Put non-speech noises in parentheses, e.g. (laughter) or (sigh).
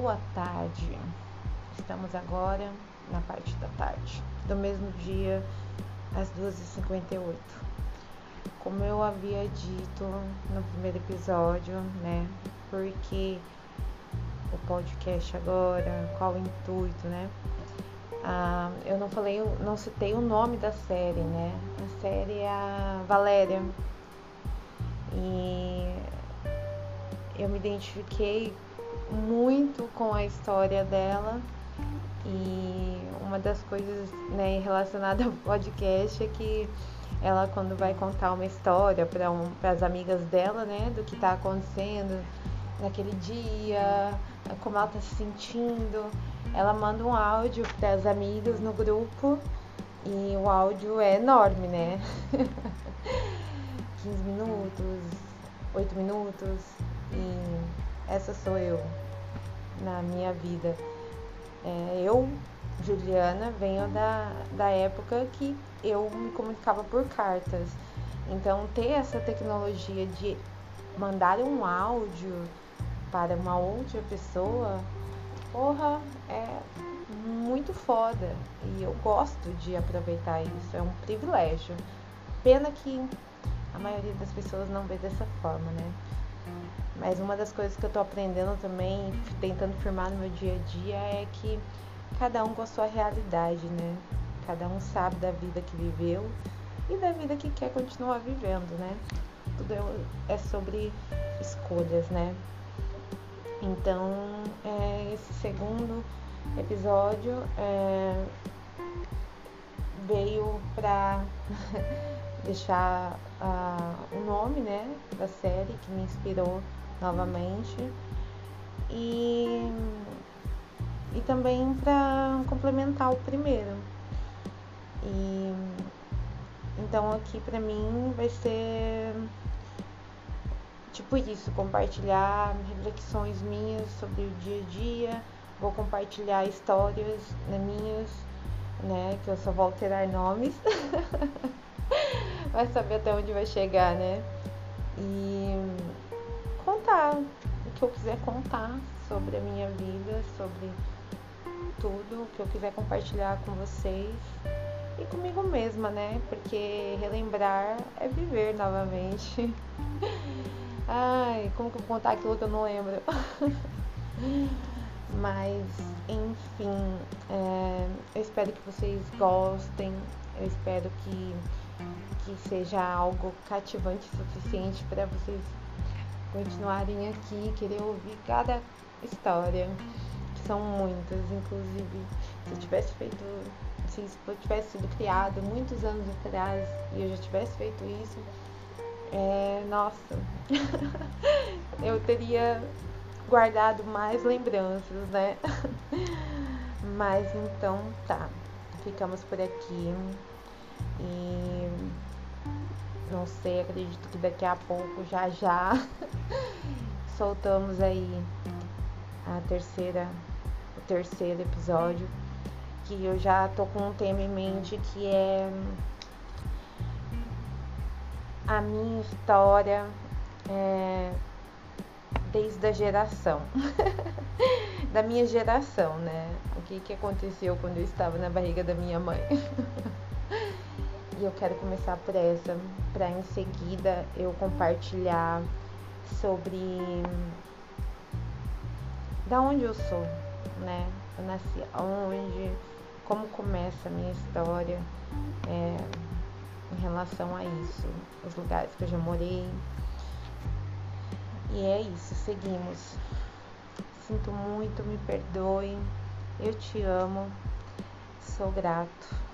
boa tarde. Estamos agora na parte da tarde do mesmo dia, às 2h58. Como eu havia dito no primeiro episódio, né? Porque o podcast agora, qual o intuito, né? Ah, eu não falei, não citei o nome da série, né? A série é a Valéria. E eu me identifiquei muito com a história dela e uma das coisas né, relacionada ao podcast é que ela quando vai contar uma história para um, as amigas dela, né, do que está acontecendo naquele dia, como ela está se sentindo, ela manda um áudio para as amigas no grupo e o áudio é enorme, né? (laughs) 15 minutos, 8 minutos e essa sou eu na minha vida. É, eu, Juliana, venho da, da época que eu me comunicava por cartas. Então, ter essa tecnologia de mandar um áudio para uma outra pessoa, porra, é muito foda. E eu gosto de aproveitar isso, é um privilégio. Pena que a maioria das pessoas não vê dessa forma, né? Mas uma das coisas que eu tô aprendendo também, tentando firmar no meu dia a dia, é que cada um com a sua realidade, né? Cada um sabe da vida que viveu e da vida que quer continuar vivendo, né? Tudo é, é sobre escolhas, né? Então, é, esse segundo episódio é, veio para (laughs) deixar uh, o nome né, da série que me inspirou novamente e, e também para complementar o primeiro. E, então aqui para mim vai ser tipo isso, compartilhar reflexões minhas sobre o dia a dia, vou compartilhar histórias né, minhas, né, que eu só vou alterar nomes. (laughs) vai saber até onde vai chegar, né? E contar o que eu quiser contar sobre a minha vida, sobre tudo que eu quiser compartilhar com vocês e comigo mesma, né? Porque relembrar é viver novamente. (laughs) Ai, como que eu vou contar aquilo que eu não lembro? (laughs) Mas, enfim, é, eu espero que vocês gostem, eu espero que que seja algo cativante o suficiente para vocês continuarem aqui, querer ouvir cada história, que são muitas, inclusive se eu tivesse feito, se isso tivesse sido criado muitos anos atrás e eu já tivesse feito isso, é, nossa, (laughs) eu teria guardado mais lembranças, né? (laughs) Mas então tá, ficamos por aqui. E não sei, acredito que daqui a pouco, já já, (laughs) soltamos aí a terceira, o terceiro episódio. Que eu já tô com um tema em mente que é a minha história é, desde a geração. (laughs) da minha geração, né? O que, que aconteceu quando eu estava na barriga da minha mãe. (laughs) E eu quero começar por essa, para em seguida eu compartilhar sobre da onde eu sou, né? Eu nasci onde, como começa a minha história é, em relação a isso, os lugares que eu já morei. E é isso, seguimos. Sinto muito, me perdoe. Eu te amo. Sou grato.